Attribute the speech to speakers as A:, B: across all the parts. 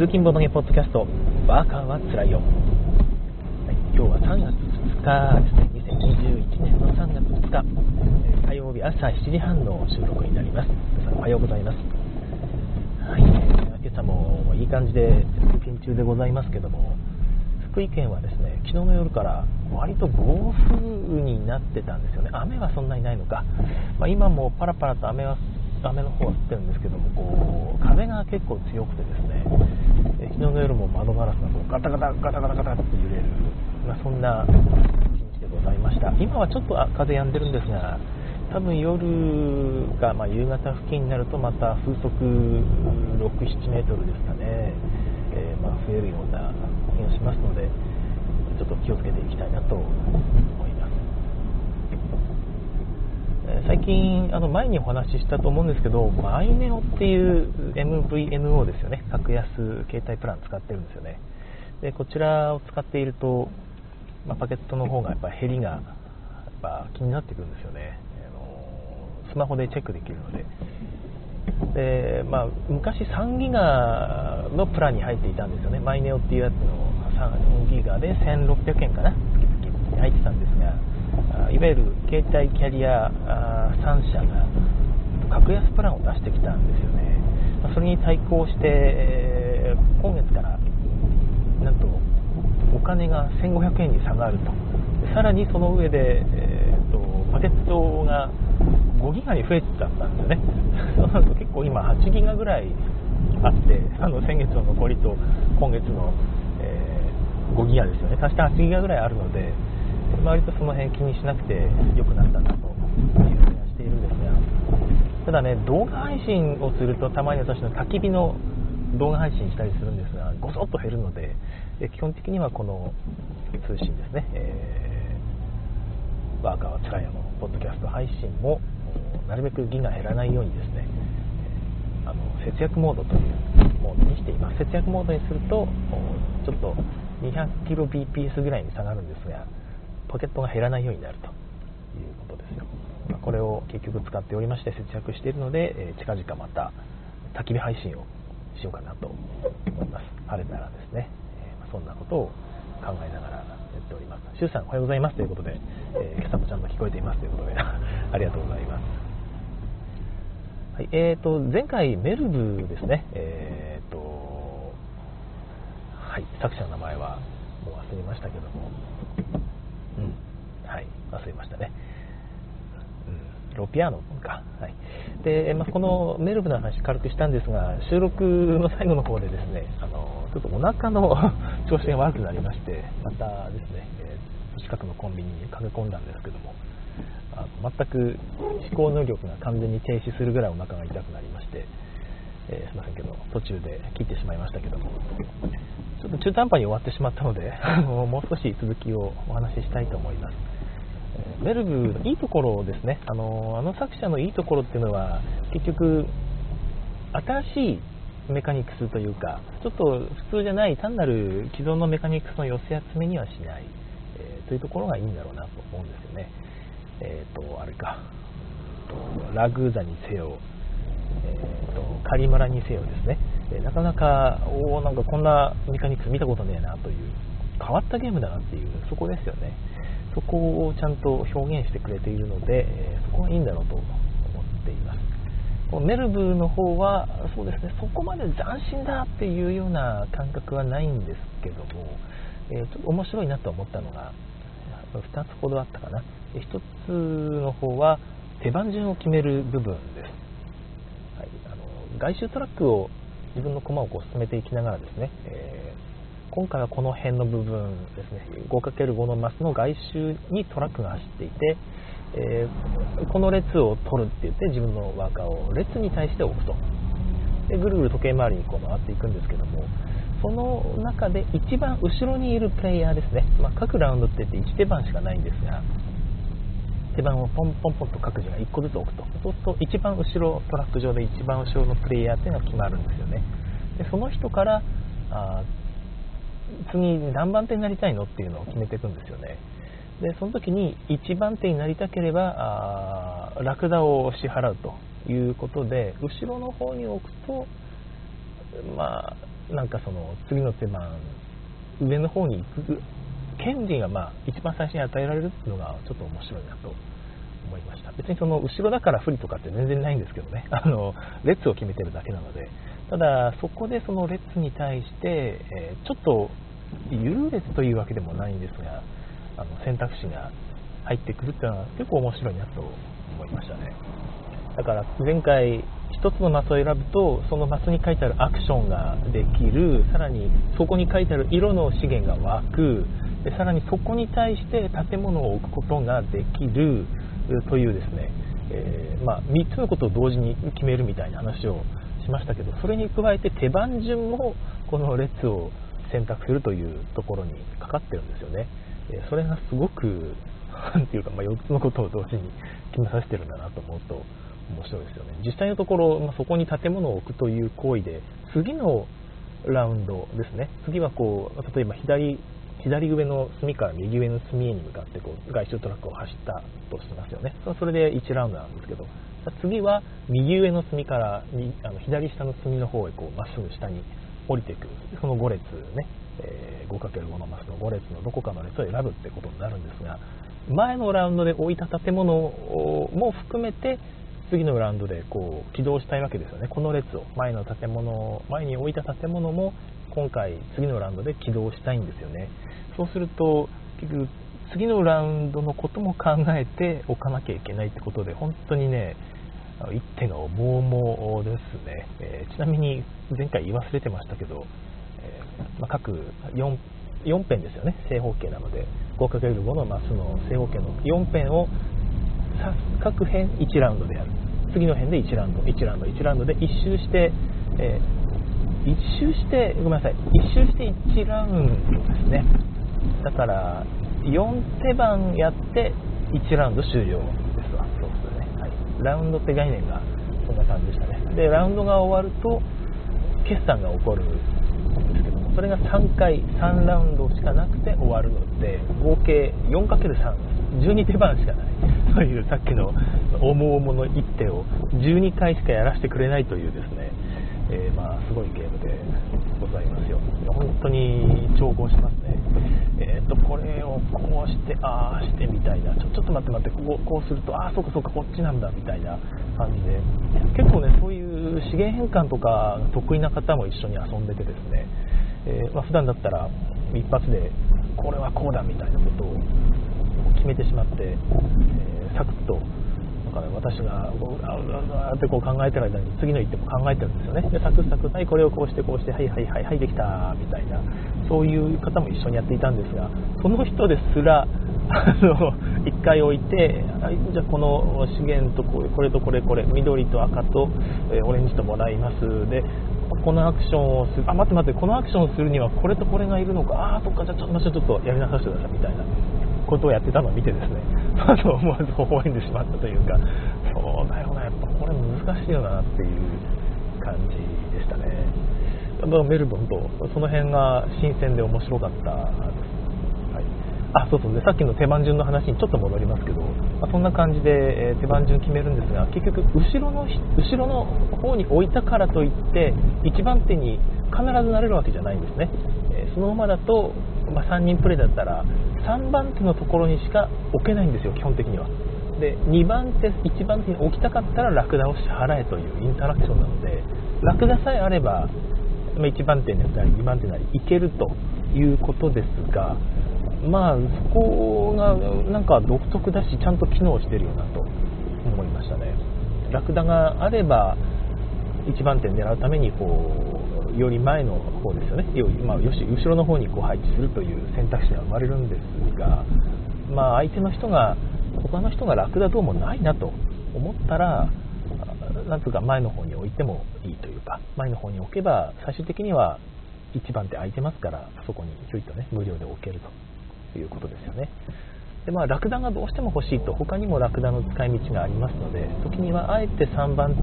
A: 通勤ボードゲポッドキャスト、ワーカーはつらいよ。はい、今日は3月2日ですね、2021年の3月2日、えー火曜日朝7時半の収録になります。皆さんおはようございます。はい、えー今朝もいい感じで通勤中でございますけども、福井県はですね、昨日の夜から割と暴風になってたんですよね。雨はそんなにないのか。まあ、今もパラパラと雨は雨の方は降ってるんですけども、こう風が結構強くてですね、昨日の夜も窓ガラスがこうガタガタガタガタガタって揺れる、まあ、そんな一日でございました。今はちょっと風止んでるんですが、多分夜が、まあ、夕方付近になるとまた風速6、7メートルですかね、えーまあ、増えるような気がしますので、ちょっと気をつけていきたいなと思います。えー最近、あの前にお話ししたと思うんですけど、マイネオっていう MVNO ですよね、格安携帯プラン使ってるんですよね。でこちらを使っていると、まあ、パケットの方がやっぱ減りがやっぱ気になってくるんですよね。あのスマホでチェックできるので。でまあ、昔3ギガのプランに入っていたんですよね、マイネオっていうやつの3ギガで1600円かな、月々入ってたんですが、いわゆる携帯キャリア3社が格安プランを出してきたんですよね、それに対抗して、今月からなんとお金が1500円に下がると、さらにその上で、えーとパケットが5ギガに増えちゃったんですよね、そうなると結構今、8ギガぐらいあって、あの先月の残りと今月の、え5ギガですよね、足して8ギガぐらいあるので、割とその辺気にしなくてよくなったなというふうにはしているんですが、ただね、動画配信をすると、たまに私の焚き火の動画配信したりするんですが、ごそっと減るので、え基本的にはこの通信ですね、えーワーカーはつらいのポッドキャスト配信も、なるべくギガ減らないようにですね、あの節約モードというモードにしています。節約モードにすると、ちょっと 200kbps ぐらいに下がるんですが、ポケットが減らないようになるということですよ。まあこれを結局使っておりまして節約しているので、えー近々また焚き火配信をしようかなと思います。晴れたらですね、えーまあそんなことを考えながらやっております。シュウさんおはようございますということで、えー今朝もちゃんと聞こえていますということで、ありがとうございます。はい、えーと、前回メルブですね、えーと、はい、作者の名前はもう忘れましたけども、うん、い、忘れましたね。うん、ロピアノか。はい。で、まあ、このメルブの話軽くしたんですが、収録の最後の方でですね、あの、ちょっとお腹の 調子が悪くなりまして、またですね、えー近くのコンビニに駆け込んだんですけども、あの全く思考能力が完全に停止するぐらいお腹が痛くなりまして、えーすいませんけど、途中で切ってしまいましたけども、ちょっと中途半端に終わってしまったので、もう少し続きをお話ししたいと思います。えーメルブのいいところですねあの、あの作者のいいところっていうのは、結局、新しいメカニクスというか、ちょっと普通じゃない単なる既存のメカニクスの寄せ集めにはしない、えーというところがいいんだろうなと思うんですよね。えっ、と、あれか、ラグーザにせよ、えーとカリマラにせよですね、えなかなか、おーなんかこんなメカニクス見たことねえなという、変わったゲームだなっていう、そこですよね。そこをちゃんと表現してくれているので、えそこがいいんだろうと思っています。このメルブの方は、そうですね、そこまで斬新だっていうような感覚はないんですけども、えーちょっと面白いなと思ったのが、2つほどあったかな。1つの方は、手番順を決める部分です。はい、あの外周トラックを自分の駒をこう進めていきながらですね、えー今回はこの辺の部分ですね。5×5 のマスの外周にトラックが走っていて、えーこの列を取るって言って自分のワーカーを列に対して置くと。でぐるぐる時計回りにこう回っていくんですけどもその中で一番後ろにいるプレイヤーですね、まあ、各ラウンドって言って1手番しかないんですが手番をポンポンポンと各自が1個ずつ置くと。そうすると一番後ろトラック上で一番後ろのプレイヤーっていうのが決まるんですよね。でその人からあ次何番手になりたいのっていうのを決めていくんですよね。でその時に1番手になりたければラクダを支払うということで後ろの方に置くとまあ、なんかその次の手番、上の方に行く権利がまあ一番最初に与えられるっていうのがちょっと面白いなと思いました。別にその後ろだから不利とかって全然ないんですけどね。あの列を決めてるだけなので。ただそこでその列に対して、え、ちょっと優劣というわけでもないんですがあの選択肢が入ってくるっていうのは結構面白いなと思いましたね。だから前回1つのマスを選ぶとそのマスに書いてあるアクションができるさらにそこに書いてある色の資源が湧く。でさらにそこに対して建物を置くことができるというですね、えー、まあ、3つのことを同時に決めるみたいな話をしましたけどそれに加えて手番順もこの列を選択するというところにかかってるんですよね、えそれがすごく 何ていうか、まあ、4つのことを同時に決めさせてるんだなと思うと面白いですよね。実際のところ、まあ、そこに建物を置くという行為で次のラウンドですね。次はこう例えば左左上の隅から右上の隅へに向かってこう外周トラックを走ったとしますよね。それで1ラウンドなんですけど次は右上の隅からあの左下の隅の方へこうまっすぐ下に降りていく。その5列ね、えー、5×5 のマスの5列のどこかの列を選ぶってことになるんですが前のラウンドで置いた建物も含めて次のラウンドでこう起動したいわけですよね。この列を。前の建物前に置いた建物も今回次のラウンドで起動したいんですよね。そうすると結局次のラウンドのことも考えておかなきゃいけないってことで本当にね一手の盲毛ですね、えー、ちなみに前回言い忘れてましたけど、えー、まあ、各 4, 4辺ですよね正方形なので。5×5 のマスの正方形の4辺を各辺1ラウンドでやる。次の辺で1ラウンド1ラウンド1ラウンドで1周して、えー、1周してごめんなさい1周して1ラウンドですね。だから4手番やって1ラウンド終了ですわ。そうすね、はい、ラウンドって概念がそんな感じでしたね。でラウンドが終わると決算が起こるんですけどもそれが3回3ラウンドしかなくて終わるので合計 4×312 手番しかない。というさっきの重々の一手を12回しかやらせてくれないというですね、えー、まあすごいゲームでございますよ。本当に重宝しますね。えっ、ー、とこれをこうしてああしてみたいな。ちょちょっと待って待ってこうこうするとああそうかそうかこっちなんだみたいな感じで。結構ねそういう資源変換とか得意な方も一緒に遊んでてですね、えー、まあ、普段だったら一発でこれはこうだみたいなことを決めてしまって、えー、サクッとだか私がうわうわってこう考えてる間に次の一手も考えてるんですよね。でサクサクはいこれをこうしてこうしてはいはいはいはいできたみたいな。そういう方も一緒にやっていたんですがその人ですらあの 1回置いてじゃあこの資源とこれとこれこれ緑と赤と、えオレンジともらいます。でこのアクションをするあ待って待ってこのアクションをするにはこれとこれがいるのかああそっかじゃあちょっとちょっとやりなさせてくださいみたいなことをやってたのを見てですね、あの思わず微笑んでしまったというか、そうだよな、やっぱこれ難しいよなっていう感じでしたね。メルボンとその辺が新鮮で面白かったです。はい、あそうそうでさっきの手番順の話にちょっと戻りますけど、まあ、そんな感じで、え、手番順決めるんですが結局後ろの後ろの方に置いたからといって1番手に必ずなれるわけじゃないんですね、え、そのままだとまあ、3人プレーだったら3番手のところにしか置けないんですよ基本的には。で2番手1番手に置きたかったらラクダを支払えというインタラクションなのでラクダさえあれば、1番手になり2番手なりいけるということですがまあそこがなんか独特だしちゃんと機能してるよなと思いましたね。ラクダがあれば1番手狙うためにこうより前の方ですよね、よまあ、よし後ろの方にこう配置するという選択肢が生まれるんですが、まあ、相手の人が、他の人が楽だどうもないなと思ったら、なんつうか前の方に置いてもいいというか、前の方に置けば、最終的には1番手空いてますから、そこにひょいとね、無料で置けるということですよね。でまあ、ラクダがどうしても欲しいと他にもラクダの使い道がありますので時にはあえて3番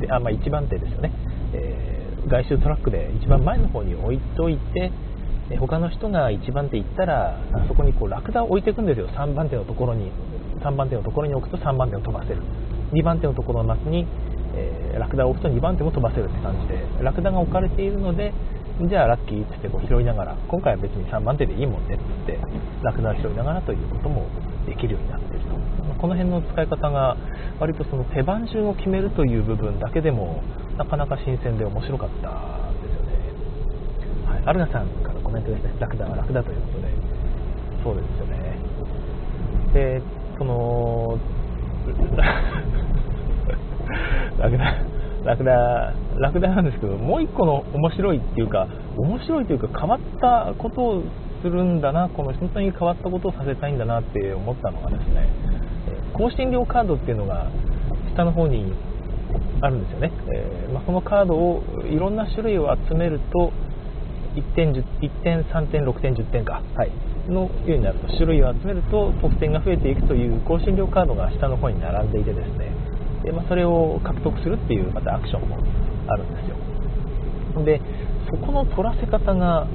A: 手あ、まあ、1番手ですよね、え外周トラックで一番前の方に置いといて他の人が1番手行ったらそこにこうラクダを置いていくんですよ。3番手のところに3番手のところに置くと3番手を飛ばせる。2番手のところのマスにえー、ラクダを置くと2番手も飛ばせるって感じでラクダが置かれているのでじゃあラッキーっつってこう拾いながら今回は別に3番手でいいもんねっつってラクダを拾いながらということもできるようになっていると。この辺の使い方が割とその手番順を決めるという部分だけでもなかなか新鮮で面白かったんですよね、はい、アルナさんからコメントですね。ラクダはラクダということで。そうですよね。でそのラクダラクダラクダなんですけどもう一個の面白いっていうか面白いというか変わったことをするんだなこの本当に変わったことをさせたいんだなって思ったのがですね更新料カードっていうのが下の方にあるんですよね、えー、まあ、そのカードをいろんな種類を集めると1点 ,1 点3点6点10点か、はい、のようになると。種類を集めると得点が増えていくという更新料カードが下の方に並んでいてですねで、まあ、それを獲得するっていうまたアクションもあるんですよ。でそこの取らせ方が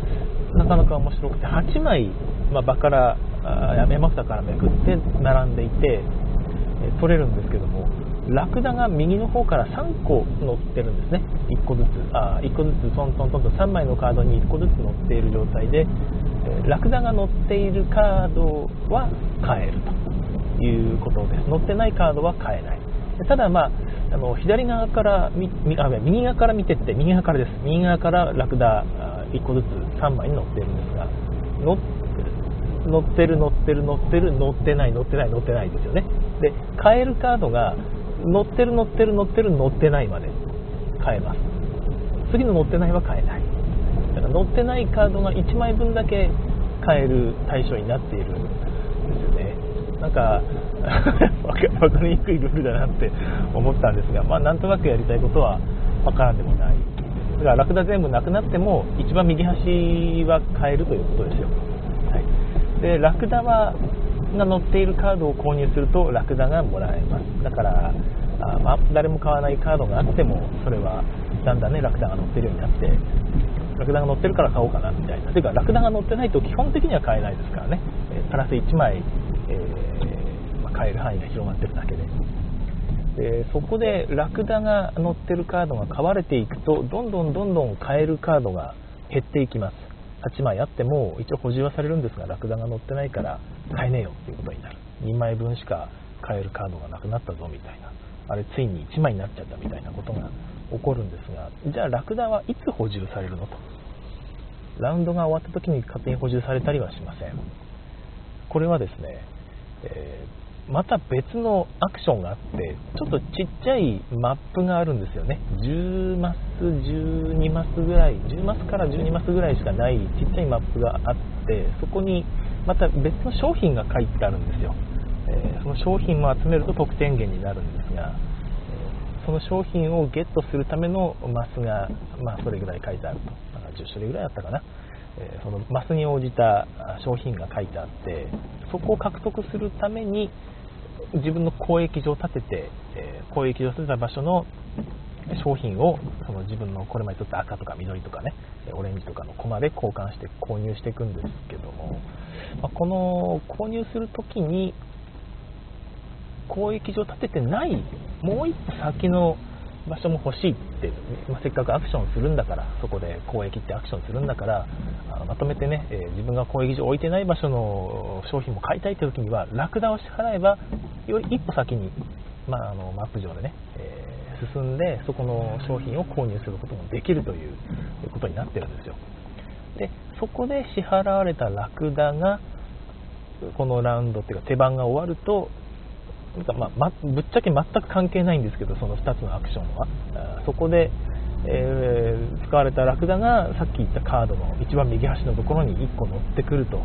A: なかなか面白くて8枚、まあ、場から山札からめくって並んでいて取れるんですけどもラクダが右の方から3個乗ってるんですね。1個ずつあ1個ずつトントントンと3枚のカードに1個ずつ乗っている状態でラクダが乗っているカードは買えるということです。乗ってないカードは買えない。ただ、まあ、あの左側からみあ右側から見てって右側からです。右側からラクダ1個ずつ3枚に乗ってるんですが乗乗ってる乗ってる乗ってる乗ってない乗ってない乗ってないですよね。で買えるカードが乗ってる乗ってる乗ってる乗ってないまで買えます。次の乗ってないは買えない。だから乗ってないカードが1枚分だけ買える対象になっているんですよね。なんか分かりにくいルールだなって思ったんですが、まあ、なんとなくやりたいことは分からんでもない。だからラクダ全部なくなっても一番右端は買えるということですよ、はい、でラクダはが載っているカードを購入するとラクダがもらえます。だからあ、まあ、誰も買わないカードがあってもそれはだんだんねラクダが載ってるようになってラクダが乗ってるから買おうかなみたいな。というかラクダが乗ってないと基本的には買えないですからね、プラス1枚、えー、まあ、買える範囲が広がってるだけで。でそこでラクダが乗ってるカードが買われていくとどんどんどんどん買えるカードが減っていきます。8枚あっても一応補充はされるんですがラクダが乗ってないから買えねえよっていうことになる。2枚分しか買えるカードがなくなったぞみたいな。あれついに1枚になっちゃったみたいなことが起こるんですがじゃあラクダはいつ補充されるのと。ラウンドが終わった時に勝手に補充されたりはしません。これはですね、えー、また別のアクションがあってちょっとちっちゃいマップがあるんですよね。10マス12マスぐらい10マスから12マスぐらいしかないちっちゃいマップがあってそこにまた別の商品が書いてあるんですよ、えー、その商品も集めると得点源になるんですが、その商品をゲットするためのマスが、まあ、それぐらい書いてあると。だから10種類ぐらいあったかな、え、そのマスに応じた商品が書いてあってそこを獲得するために自分の交易所を立てて、え交易所を立てた場所の商品をその自分のこれまで取った赤とか緑とかねオレンジとかの駒で交換して購入していくんですけども、まこの購入するときに交易所を立ててないもう一歩先の場所も欲しいって、まあ、せっかくアクションするんだからそこで交易ってアクションするんだからあまとめてね、えー、自分が交易所置いてない場所の商品も買いたいという時にはラクダを支払えばより一歩先に、まあ、あのマップ上でね、えー進んでそこの商品を購入することもできるということになってるんですよ。でそこで支払われたラクダがこのラウンドっていうか手番が終わるとなんかま、ぶっちゃけ全く関係ないんですけどその2つのアクションは。そこで、えー、使われたラクダがさっき言ったカードの一番右端のところに1個乗ってくると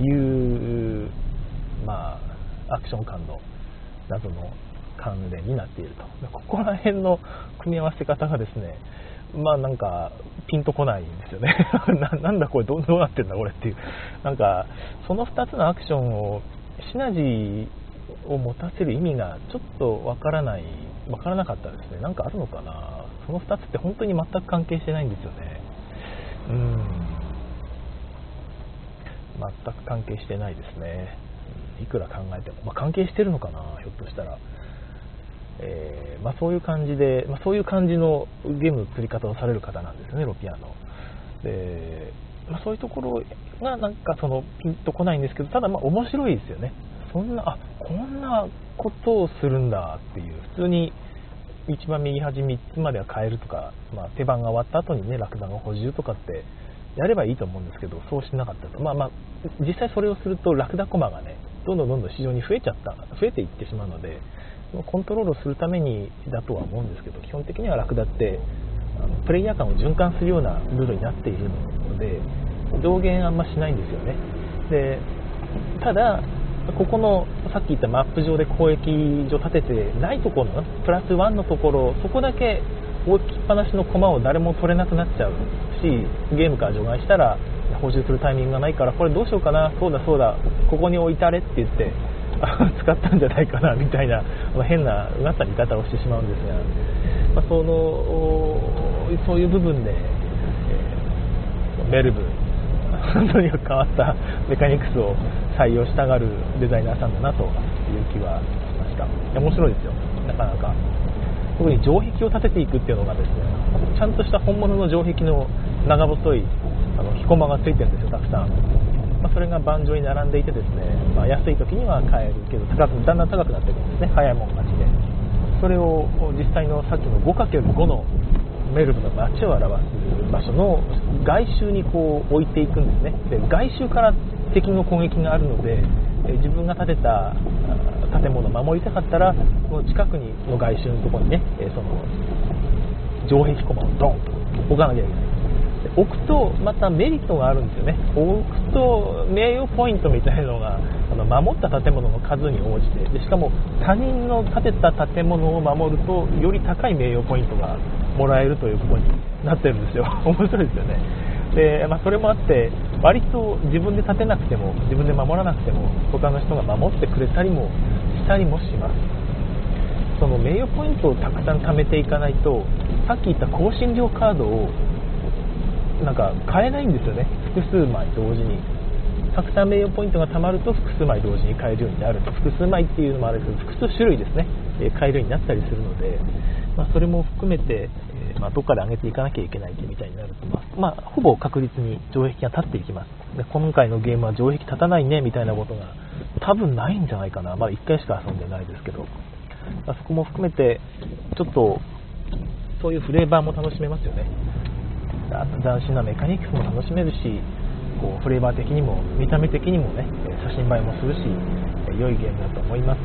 A: いう、まあ、アクション感の謎の関連になっていると。ここら辺の組み合わせ方がですねまあなんかピンとこないんですよね。なんだこれどうなってんだこれっていう。なんかその2つのアクションをシナジーを持たせる意味がちょっとわからないわからなかったですね。なんかあるのかな。その2つって本当に全く関係してないんですよね。うん。全く関係してないですね。いくら考えても、まあ、関係してるのかなひょっとしたら。えー、まあ、そういう感じで、まあ、そういう感じのゲームの作り方をされる方なんですね、ロピアノ。でまあ、そういうところがなんかそのピンとこないんですけど、ただま面白いですよね。そんな、あこんなことをするんだっていう、普通に一番右端3つまでは変えるとか、まあ、手番が終わった後にね、ラクダの補充とかってやればいいと思うんですけど、そうしなかったと。まあまあ、実際それをするとラクダコマがね、どんどんどんどん市場に増えちゃった、増えていってしまうので、コントロールするためにだとは思うんですけど、基本的にはラクダってプレイヤー間を循環するようなルールになっているので上限あんましないんですよねでただここのさっき言ったマップ上で攻撃所立ててないところのプラス1のところそこだけ置きっぱなしの駒を誰も取れなくなっちゃうしゲームから除外したら補充するタイミングがないからこれどうしようかなそうだそうだここに置いたれって言って 使ったんじゃないかなみたいなま変なうがった見方をしてしまうんですが、まあ、そのそういう部分で、えー、メルブとにかく変わったメカニクスを採用したがるデザイナーさんだなという気はしました。面白いですよ。なかなか。特に城壁を建てていくっていうのがですねちゃんとした本物の城壁の長細いあの飛駒がついてるんですよたくさん。まあ、それが盤上に並んでいてですね、まあ、安い時には買えるけど高くだんだん高くなっていくんですね。早いもん勝ちで。それを実際のさっきの 5×5 のメルブの街を表す場所の外周にこう置いていくんですね。で外周から敵の攻撃があるのでえ自分が建てた建物を守りたかったらこの近くにの外周のところにねえその城壁駒をドンと置かなきゃいけない。置くとまたメリットがあるんですよね。置くと名誉ポイントみたいなのがあの守った建物の数に応じてでしかも他人の建てた建物を守るとより高い名誉ポイントがもらえるということになってるんですよ。面白いですよね。で、まあ、それもあって割と自分で建てなくても自分で守らなくても他の人が守ってくれたりもしたりもします。その名誉ポイントをたくさん貯めていかないとさっき言った更新料カードをなんか買えないんですよね。複数枚同時に。たくさん名誉ポイントが貯まると複数枚同時に買えるようになる複数枚っていうのもあるけど複数種類ですね、買えるようになったりするので、まあ、それも含めて、まあ、どっかで上げていかなきゃいけないみたいになると、まあ、まあ、ほぼ確実に城壁が立っていきます。で今回のゲームは城壁立たないねみたいなことが多分ないんじゃないかな、まあ、1回しか遊んでないですけど、まあ、そこも含めてちょっとそういうフレーバーも楽しめますよね。斬新なメカニクスも楽しめるしこうフレーバー的にも見た目的にもね写真映えもするし良いゲームだと思います。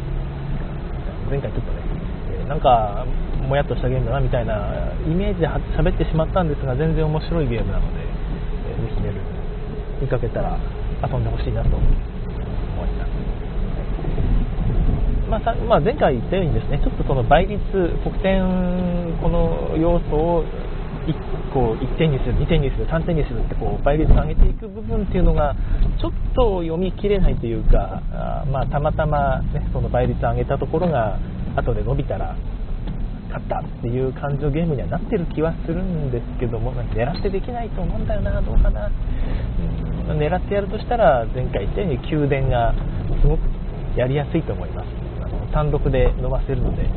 A: 前回ちょっとねなんかもやっとしたゲームだなみたいなイメージで喋ってしまったんですが全然面白いゲームなのでぜひね見かけたら遊んでほしいなと思います。まあ、まあ、前回言ったようにですねちょっとその倍率得点この要素を1個1点にする、2点にする、3点にするってこう倍率を上げていく部分っていうのがちょっと読み切れないというか、あまあ、たまたま、ね、その倍率を上げたところが後で伸びたら勝ったっていう感じのゲームにはなってる気はするんですけどもま狙ってできないと思うんだよな、どうかな、うん、狙ってやるとしたら前回言ったように宮殿がすごくやりやすいと思います。あの単独で伸ばせるので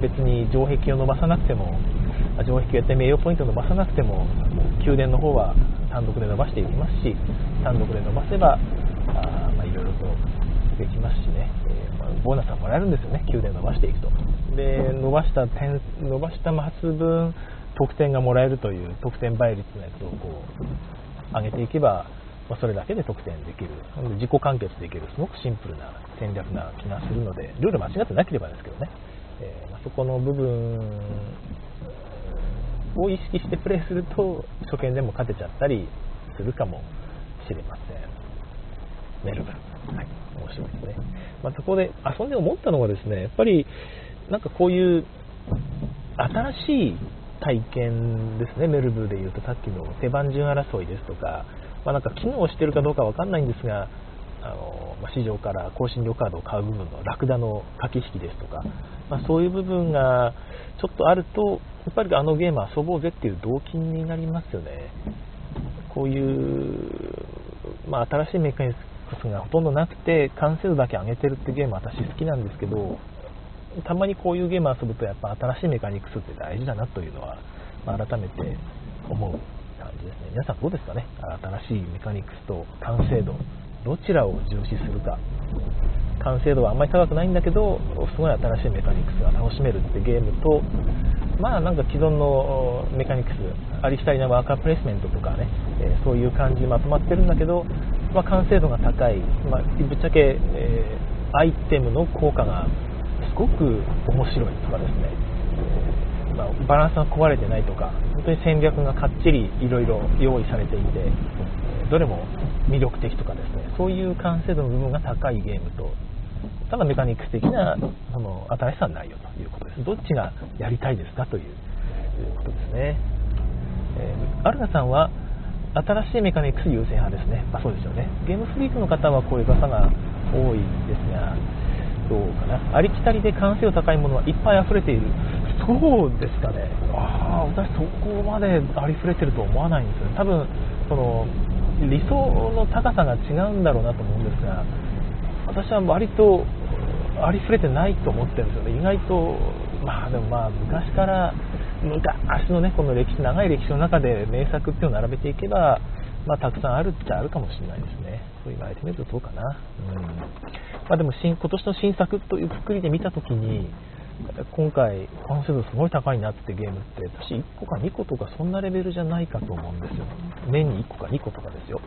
A: 別に城壁を伸ばさなくても城壁をやって名誉ポイントを伸ばさなくても宮殿の方は単独で伸ばしていきますし単独で伸ばせばあ、できますしね、えー、まあ、ボーナスはもらえるんですよね宮殿伸ばしていくとで伸ばした点伸ばしたマス分得点がもらえるという得点倍率のやつをこう上げていけば、まあ、それだけで得点できる自己完結できるすごくシンプルな戦略な気がするのでルール間違ってなければですけどね、えー、まあ、そこの部分を意識してプレイすると初見でも勝てちゃったりするかもしれません。メルブル。はい。面白いですね。まあ、そこで遊んで思ったのはですね、やっぱりなんかこういう新しい体験ですね、メルブルでいうとさっきの手番順争いですとか、まあ、なんか機能してるかどうかわかんないんですが、あの、市場から更新料カードを買う部分のラクダの駆け引きですとか、まあ、そういう部分がちょっとあるとやっぱりあのゲーム遊ぼうぜっていう動機になりますよねこういう、まあ、新しいメカニクスがほとんどなくて完成度だけ上げてるってゲーム私好きなんですけどたまにこういうゲーム遊ぶとやっぱ新しいメカニクスって大事だなというのは、改めて思う感じですね。皆さんどうですかね？新しいメカニクスと完成度。どちらを重視するか。完成度はあんまり高くないんだけどすごい新しいメカニクスが楽しめるってゲームとまあなんか既存のメカニクスありきたりなワーカープレイスメントとかね、え、そういう感じにまとまってるんだけど、まあ、完成度が高い、まあ、ぶっちゃけ、えー、アイテムの効果がすごく面白いとかですね、まあ、バランスが壊れてないとか本当に戦略がかっちりいろいろ用意されていてどれも魅力的とかですね。そういう完成度の部分が高いゲームとただメカニックス的なその新しさはないよということです。どっちがやりたいですかということですね、えー、アルガさんは新しいメカニクス優先派ですね、まあ、そうですよね。ゲームフリークの方はこういう方が多いですがどうかな。ありきたりで完成度高いものはいっぱい溢れている。そうですかね。ああ私そこまでありふれてると思わないんですよ多分その理想の高さが違うんだろうなと思うんですが私は割とありふれてないと思ってるんですよね。意外とまあでもまあ昔から昔のねこの歴史長い歴史の中で名作っていうのを並べていけばまあ、たくさんあるっちゃあるかもしれないですね。そう言われてみるとそうかな。うんまあ、でも新今年の新作というくくりで見たときに、今回、完成度すごい高いなってゲームって、私1個か2個とかそんなレベルじゃないかと思うんですよ。年に1個か2個とかですよ。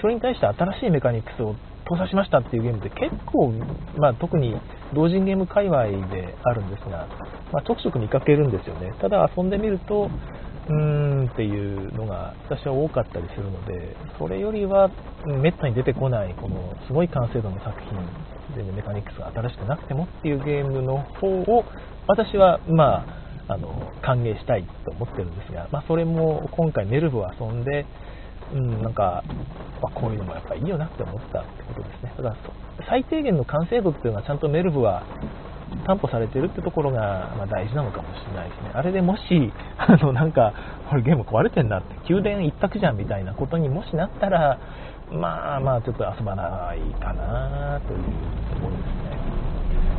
A: それに対して新しいメカニクスを搭載しましたっていうゲームって結構、まあ、特に同人ゲーム界隈であるんですが、まあ、ちょくちょく見かけるんですよね。ただ遊んでみると、うーんっていうのが私は多かったりするので、それよりはめったに出てこないこのすごい完成度の作品全然メカニクスが新しくなくてもっていうゲームの方を私はまああの歓迎したいと思ってるんですが、まあ、それも今回メルブを遊んで、うん、なんか、まあ、こういうのもやっぱいいよなって思ったってことですね。だから最低限の完成度っていうのはちゃんとメルブは担保されてるってところが、ま大事なのかもしれないですね。あれでもし、あの、なんか、これゲーム壊れてんなって、宮殿一択じゃんみたいなことにもしなったら、まあまあちょっと遊ばないかなというところですね。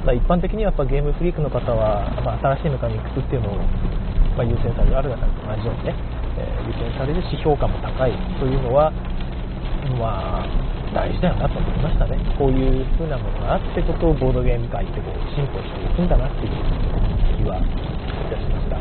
A: ま、一般的にはやっぱゲームフリークの方は、まあ、新しいメカニクスっていうのを、ま、優先される、ある方と同じようにね、ー、優先されるし評価も高いというのは、まあ、大事だよなと思いましたね。こういう風なものがあってことをボードゲーム界ってこう進歩していくんだなっていう気はいたしましたち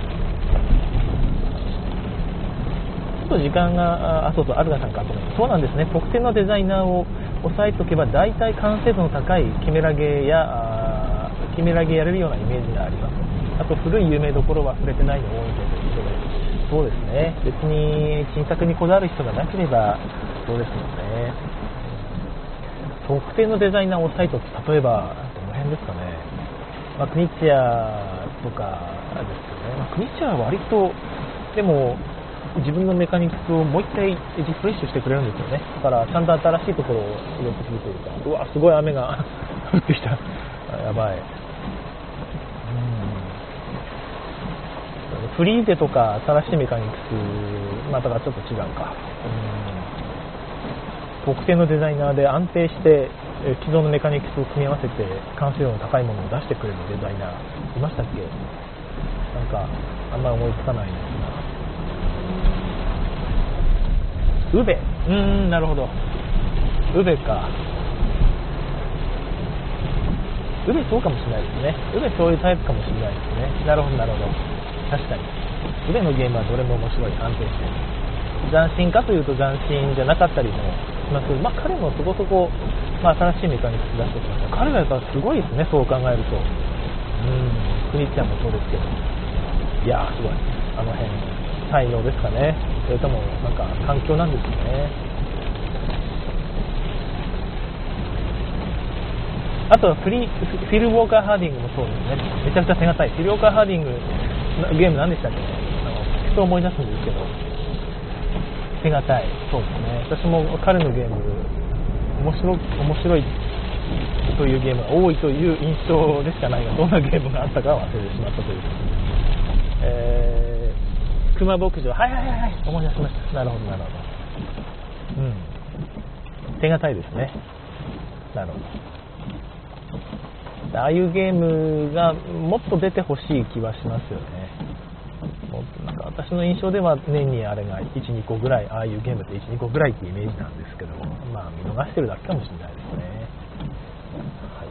A: ょっ。と時間が、あ、そうそう、アルガさんからと思います。そうなんですね。特定のデザイナーを押さえておけば、大体完成度の高いキメラゲーや、キメラゲーやれるようなイメージがあります。あと、古い有名どころは触れてないの多いので、一緒で。そうですね。別に新作にこだわる人がなければ、そうですよね。特定のデザイナーを押さえておく例えば、どの辺ですかね。まあ、クニッチアとかですよね。まあ、クニッチアは割と、でも、自分のメカニックスをもう一回リフレッシュしてくれるんですよね。だから、ちゃんと新しいところを入れてくるというか、うわ、すごい雨が降ってきた。やばい。フリーゼとか新しいメカニクス、またがちょっと違うか。うん。特定のデザイナーで安定して既存のメカニクスを組み合わせて完成度の高いものを出してくれるデザイナーいましたっけ？なんかあんまり思いつかないんですが宇部。うーんなるほど。宇部か。宇部そうかもしれないですね。宇部そういうタイプかもしれないですね。なるほどなるほど確かに。宇部のゲームはどれも面白い安定してる。斬新かというと斬新じゃなかったりもします。けど、まあ、彼もそこそこ、まあ、新しいメカニクス出してきました。彼はやっぱすごいですねそう考えると。うん。クニッちゃんもそうですけど。いやーすごい。あの辺才能ですかね。それともなんか環境なんですよね。あとはフリフィル・ウォーカー・ハーディングもそうですね。めちゃくちゃ手堅い。フィル・ウォーカー・ハーディングゲーム何でしたっけ？あのふと思い出すんですけど。手堅い。そうですね。私も彼のゲーム面白面白いというゲームが多いという印象でしかないがどんなゲームがあったかは忘れてしまったという。えー熊牧場。はいはいはいはい。思い出しました。なるほどなるほど。うん。手堅いですね。なるほど。ああいうゲームがもっと出てほしい気はしますよね。もなんか私の印象では年にあれが1、2個ぐらい、ああいうゲームって1、2個ぐらいってイメージなんですけど、まあ見逃してるだけかもしれないですね。は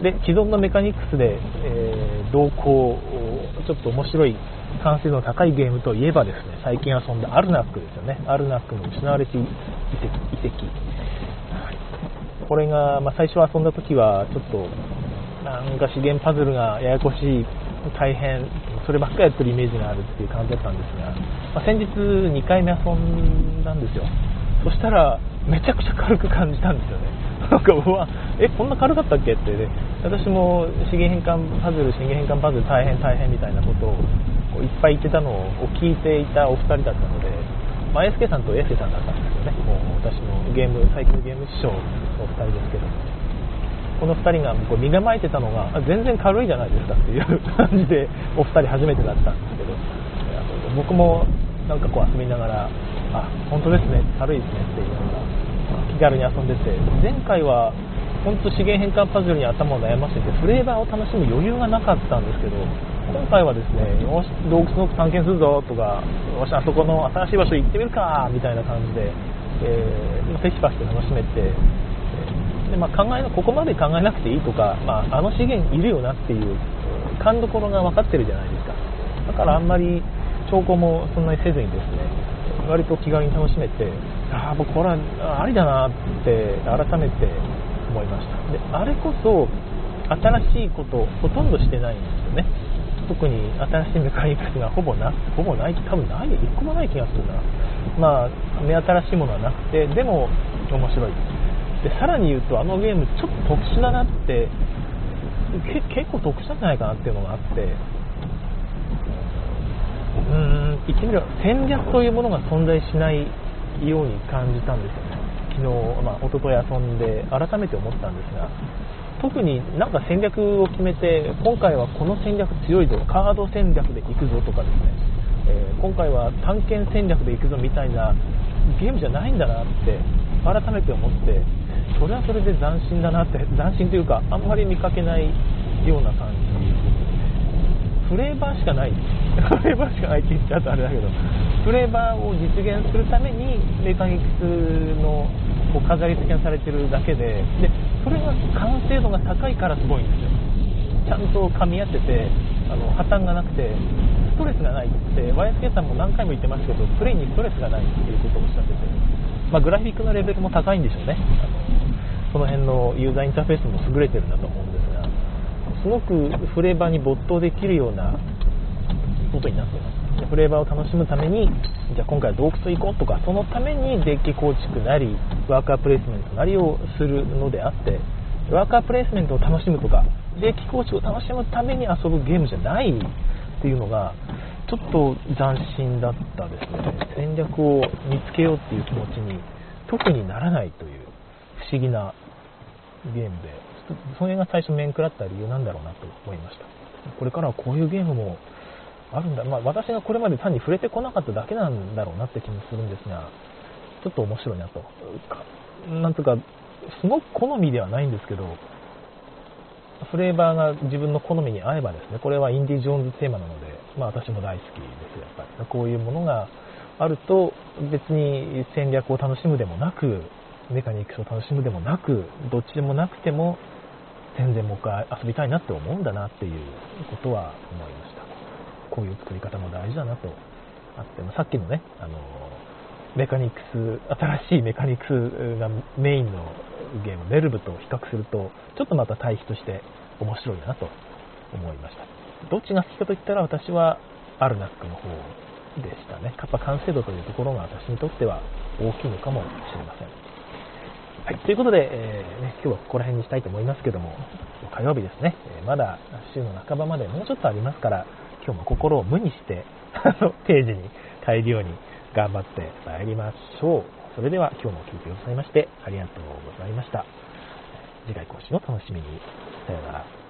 A: い、で、既存のメカニクスで、えー、動向をちょっと面白い完成度の高いゲームといえばですね、最近遊んだアルナックですよね。アルナックの失われて遺跡。遺跡はい、これが、まあ、最初遊んだ時はちょっとなんか資源パズルがややこしい、大変、そればっかりやってるイメージがあるっていう感じだったんですが、まあ、先日2回目遊んだんですよ。そしたら、めちゃくちゃ軽く感じたんですよね。なんか、うわ、え、こんな軽かったっけって、ね、私も資源変換パズル、資源変換パズル大変大変みたいなことをいっぱい言ってたのを聞いていたお二人だったので、まあ、エスケさんとエスケさんだったんですよね。もう私のゲーム、最近のゲーム師匠のお二人ですけども。この2人がこう身構えてたのが全然軽いじゃないですかっていう感じで お二人初めてだったんですけど。僕もなんかこう遊びながらあ本当ですね軽いですねっていうのが気軽に遊んでて前回は本当資源変換パズルに頭を悩ませてフレーバーを楽しむ余裕がなかったんですけど今回はですねよし洞窟の奥探検するぞとかよしあそこの新しい場所行ってみるかみたいな感じで、えー、テキパキと楽しめてで、まあ、考えここまで考えなくていいとか、まあ、あの資源いるよなっていう勘どころが分かってるじゃないですか。だからあんまり兆候もそんなにせずにですね割と気軽に楽しめてああ僕これはありだなって改めて思いました。であれこそ新しいことほとんどしてないんですよね。特に新しいメカニクスがほぼなほぼない多分ない1個もない気がするな。まあ目新しいものはなくてでも面白いでさらに言うとあのゲームちょっと特殊だなって結構特殊なんじゃないかなっていうのがあってうーん言ってみれば戦略というものが存在しないように感じたんですよね。昨日、まあ、一昨日遊んで改めて思ったんですが特になんか戦略を決めて今回はこの戦略強いぞカード戦略でいくぞとかですね、えー、今回は探検戦略でいくぞみたいなゲームじゃないんだなって改めて思ってそれはそれで斬新だなって斬新というかあんまり見かけないような感じ。フレーバーしかない。フレーバーしかないって言っちゃうとあれだけどフレーバーを実現するためにメカニクスのこう飾り付けがされてるだけででそれが完成度が高いからすごいんですよ。ちゃんと噛み合っててあの破綻がなくてストレスがないって YSK さんも何回も言ってますけどプレイにストレスがないっていうことをおっしゃってて、まあ、グラフィックのレベルも高いんでしょうね。その辺のユーザーインターフェースも優れてるんだと思うんですがすごくフレーバーに没頭できるようなことになってます。フレーバーを楽しむためにじゃあ今回は洞窟行こうとかそのためにデッキ構築なりワーカープレイスメントなりをするのであってワーカープレイスメントを楽しむとかデッキ構築を楽しむために遊ぶゲームじゃないっていうのがちょっと斬新だったですね。戦略を見つけようっていう気持ちに特にならないという不思議なゲームで、それが最初面食らった理由なんだろうなと思いました。これからはこういうゲームもあるんだ。まあ私がこれまで単に触れてこなかっただけなんだろうなって気もするんですが、ちょっと面白いなと。なんとか、すごく好みではないんですけど、フレーバーが自分の好みに合えばですね、これはインディ・ジョーンズテーマなので、まあ私も大好きですやっぱり。こういうものがあると、別に戦略を楽しむでもなく、メカニクスを楽しむでもなく、どっちでもなくても、全然もう一回遊びたいなって思うんだなっていうことは思いました。こういう作り方も大事だなとあって、さっきのね、あの、メカニクス、新しいメカニクスがメインのゲーム、ベルブと比較すると、ちょっとまた対比として面白いなと思いました。どっちが好きかといったら私はアルナックの方でしたね。やっぱ完成度というところが私にとっては大きいのかもしれません。はい、ということで、えー、ね、今日はここら辺にしたいと思いますけども、火曜日ですね、えまだ週の半ばまでもうちょっとありますから、今日も心を無にして、あの、定時に帰るように頑張って参りましょう。それでは今日も聴いてくださいまして、ありがとうございました。次回更新を楽しみに。さようなら。